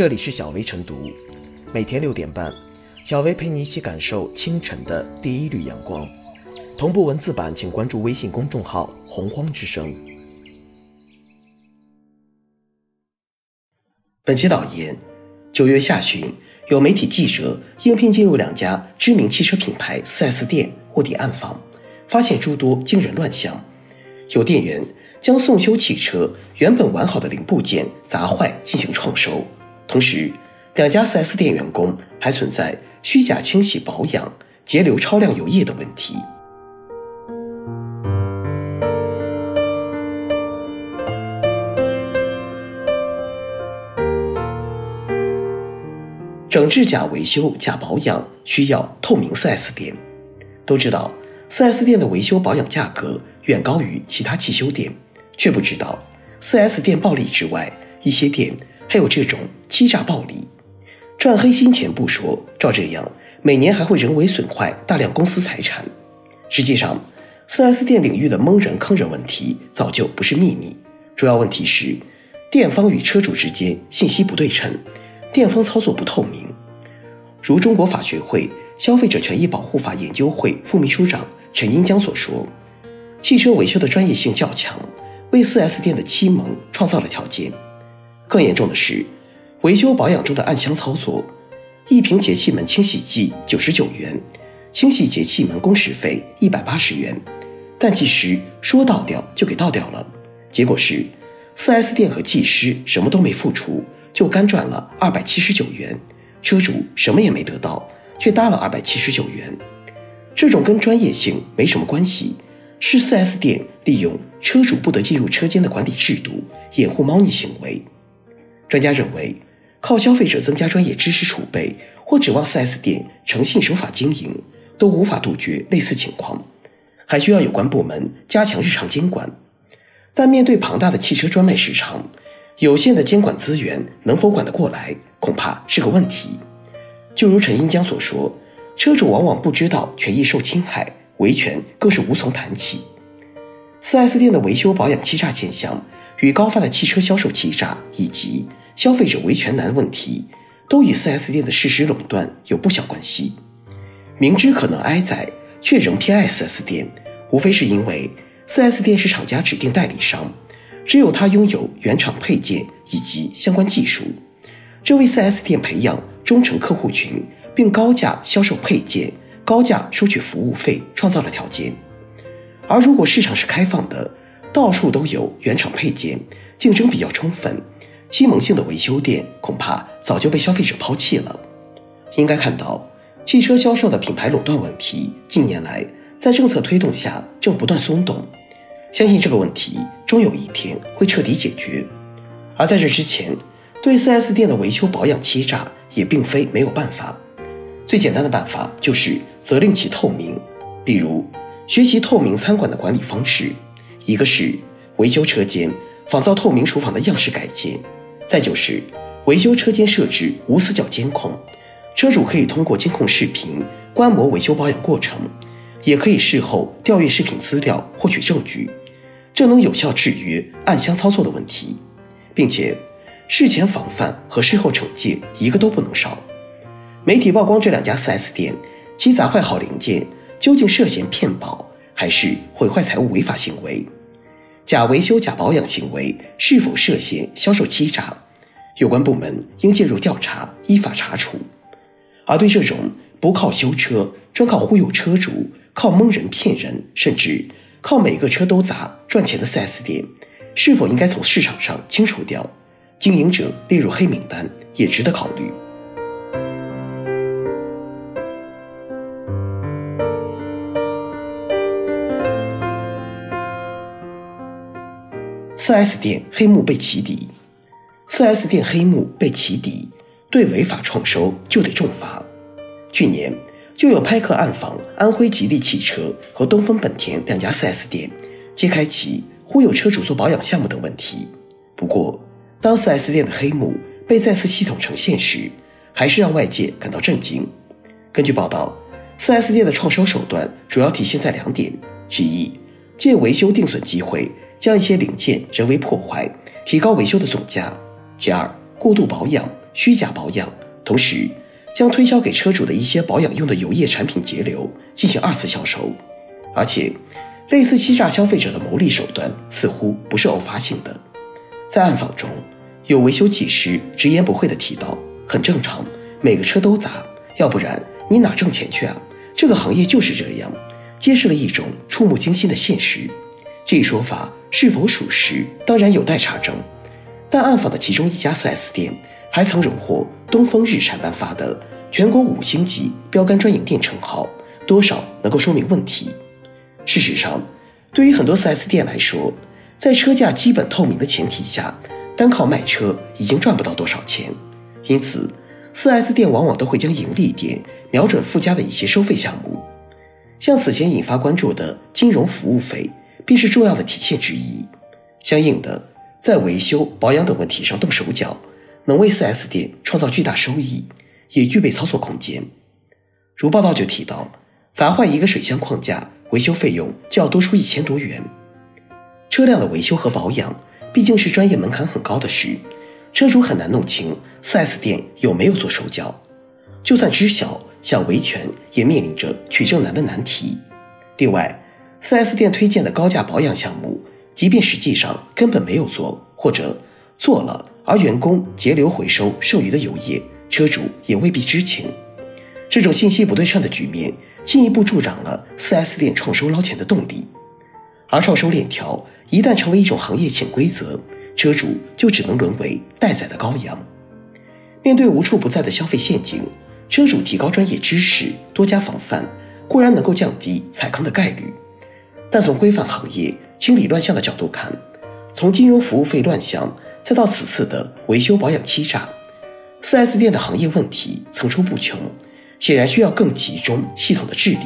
这里是小薇晨读，每天六点半，小薇陪你一起感受清晨的第一缕阳光。同步文字版，请关注微信公众号“洪荒之声”。本期导言：九月下旬，有媒体记者应聘进入两家知名汽车品牌 4S 店卧底暗访，发现诸多惊人乱象。有店员将送修汽车原本完好的零部件砸坏进行创收。同时，两家 4S 店员工还存在虚假清洗保养、截留超量油液等问题。整治假维修、假保养需要透明 4S 店。都知道，4S 店的维修保养价格远高于其他汽修店，却不知道 4S 店暴利之外，一些店。还有这种欺诈暴利、赚黑心钱不说，照这样，每年还会人为损坏大量公司财产。实际上，4S 店领域的蒙人坑人问题早就不是秘密。主要问题是，店方与车主之间信息不对称，店方操作不透明。如中国法学会消费者权益保护法研究会副秘书长陈英江所说，汽车维修的专业性较强，为 4S 店的欺蒙创造了条件。更严重的是，维修保养中的暗箱操作，一瓶节气门清洗剂九十九元，清洗节气门工时费一百八十元，但技师说倒掉就给倒掉了，结果是，4S 店和技师什么都没付出，就干赚了二百七十九元，车主什么也没得到，却搭了二百七十九元，这种跟专业性没什么关系，是 4S 店利用车主不得进入车间的管理制度，掩护猫腻行为。专家认为，靠消费者增加专业知识储备，或指望 4S 店诚信守法经营，都无法杜绝类似情况，还需要有关部门加强日常监管。但面对庞大的汽车专卖市场，有限的监管资源能否管得过来，恐怕是个问题。就如陈英江所说，车主往往不知道权益受侵害，维权更是无从谈起。4S 店的维修保养欺诈现象，与高发的汽车销售欺诈以及消费者维权难问题，都与 4S 店的事实垄断有不小关系。明知可能挨宰，却仍偏爱 4S 店，无非是因为 4S 店是厂家指定代理商，只有他拥有原厂配件以及相关技术，这为 4S 店培养忠诚客户群，并高价销售配件、高价收取服务费创造了条件。而如果市场是开放的，到处都有原厂配件，竞争比较充分。欺蒙性的维修店恐怕早就被消费者抛弃了。应该看到，汽车销售的品牌垄断问题近年来在政策推动下正不断松动，相信这个问题终有一天会彻底解决。而在这之前，对 4S 店的维修保养欺诈也并非没有办法。最简单的办法就是责令其透明，比如学习透明餐馆的管理方式，一个是维修车间仿造透明厨房的样式改建。再就是维修车间设置无死角监控，车主可以通过监控视频观摩维修保养过程，也可以事后调阅视频资料获取证据，这能有效制约暗箱操作的问题，并且事前防范和事后惩戒一个都不能少。媒体曝光这两家 4S 店，其砸坏好零件究竟涉嫌骗保还是毁坏财物违法行为？假维修、假保养行为是否涉嫌销售欺诈？有关部门应介入调查，依法查处。而对这种不靠修车、专靠忽悠车主、靠蒙人骗人，甚至靠每个车都砸赚钱的 4S 店，是否应该从市场上清除掉，经营者列入黑名单，也值得考虑。4S 店黑幕被起底，4S 店黑幕被起底，对违法创收就得重罚。去年就有拍客暗访安徽吉利汽车和东风本田两家 4S 店，揭开其忽悠车主做保养项目等问题。不过，当 4S 店的黑幕被再次系统呈现时，还是让外界感到震惊。根据报道，4S 店的创收手段主要体现在两点：其一，借维修定损机会。将一些零件人为破坏，提高维修的总价；其二，过度保养，虚假保养，同时将推销给车主的一些保养用的油液产品截流进行二次销售，而且类似欺诈消费者的牟利手段似乎不是偶发性的。在暗访中，有维修技师直言不讳地提到：“很正常，每个车都砸，要不然你哪挣钱去啊？这个行业就是这样。”揭示了一种触目惊心的现实。这一说法是否属实，当然有待查证。但暗访的其中一家 4S 店还曾荣获东风日产颁发的全国五星级标杆专营店称号，多少能够说明问题。事实上，对于很多 4S 店来说，在车价基本透明的前提下，单靠卖车已经赚不到多少钱。因此，4S 店往往都会将盈利点瞄准附加的一些收费项目，像此前引发关注的金融服务费。便是重要的体现之一。相应的，在维修、保养等问题上动手脚，能为 4S 店创造巨大收益，也具备操作空间。如报道就提到，砸坏一个水箱框架，维修费用就要多出一千多元。车辆的维修和保养毕竟是专业门槛很高的事，车主很难弄清 4S 店有没有做手脚。就算知晓，想维权也面临着取证难的难题。另外，4S 店推荐的高价保养项目，即便实际上根本没有做，或者做了，而员工节流回收剩余的油液，车主也未必知情。这种信息不对称的局面，进一步助长了 4S 店创收捞钱的动力。而创收链条一旦成为一种行业潜规则，车主就只能沦为待宰的羔羊。面对无处不在的消费陷阱，车主提高专业知识，多加防范，固然能够降低踩坑的概率。但从规范行业、清理乱象的角度看，从金融服务费乱象，再到此次的维修保养欺诈，4S 店的行业问题层出不穷，显然需要更集中、系统的治理。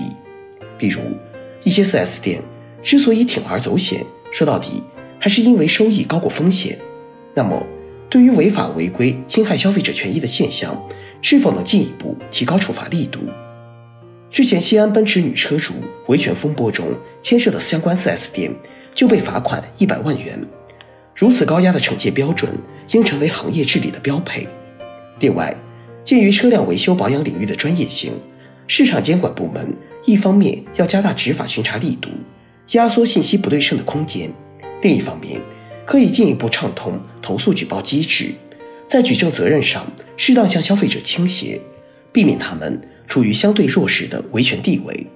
比如，一些 4S 店之所以铤而走险，说到底还是因为收益高过风险。那么，对于违法违规、侵害消费者权益的现象，是否能进一步提高处罚力度？之前西安奔驰女车主维权风波中牵涉的相关 4S 店就被罚款一百万元，如此高压的惩戒标准应成为行业治理的标配。另外，鉴于车辆维修保养领域的专业性，市场监管部门一方面要加大执法巡查力度，压缩信息不对称的空间；另一方面，可以进一步畅通投诉举报机制，在举证责任上适当向消费者倾斜，避免他们。处于相对弱势的维权地位。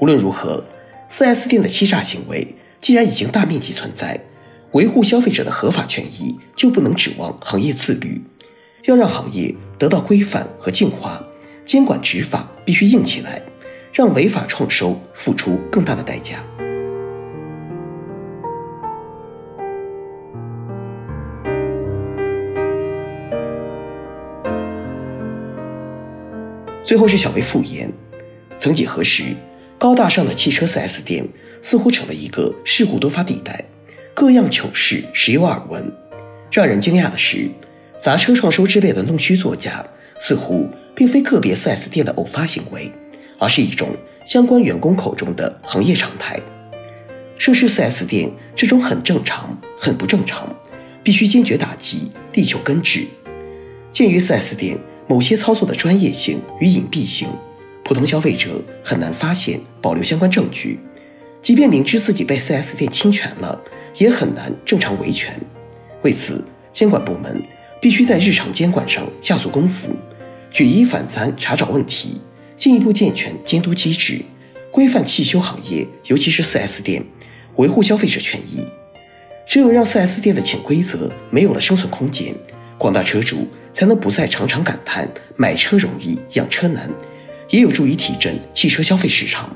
无论如何，4S 店的欺诈行为既然已经大面积存在，维护消费者的合法权益就不能指望行业自律，要让行业得到规范和净化，监管执法必须硬起来，让违法创收付出更大的代价。最后是小微复言。曾几何时，高大上的汽车 4S 店似乎成了一个事故多发地带，各样糗事时有耳闻。让人惊讶的是，砸车创收之类的弄虚作假，似乎并非个别 4S 店的偶发行为，而是一种相关员工口中的行业常态。涉事 4S 店这种很正常、很不正常，必须坚决打击，力求根治。鉴于 4S 店。某些操作的专业性与隐蔽性，普通消费者很难发现、保留相关证据。即便明知自己被 4S 店侵权了，也很难正常维权。为此，监管部门必须在日常监管上下足功夫，举一反三查找问题，进一步健全监督机制，规范汽修行业，尤其是 4S 店，维护消费者权益。只有让 4S 店的潜规则没有了生存空间。广大车主才能不再常常感叹买车容易养车难，也有助于提振汽车消费市场。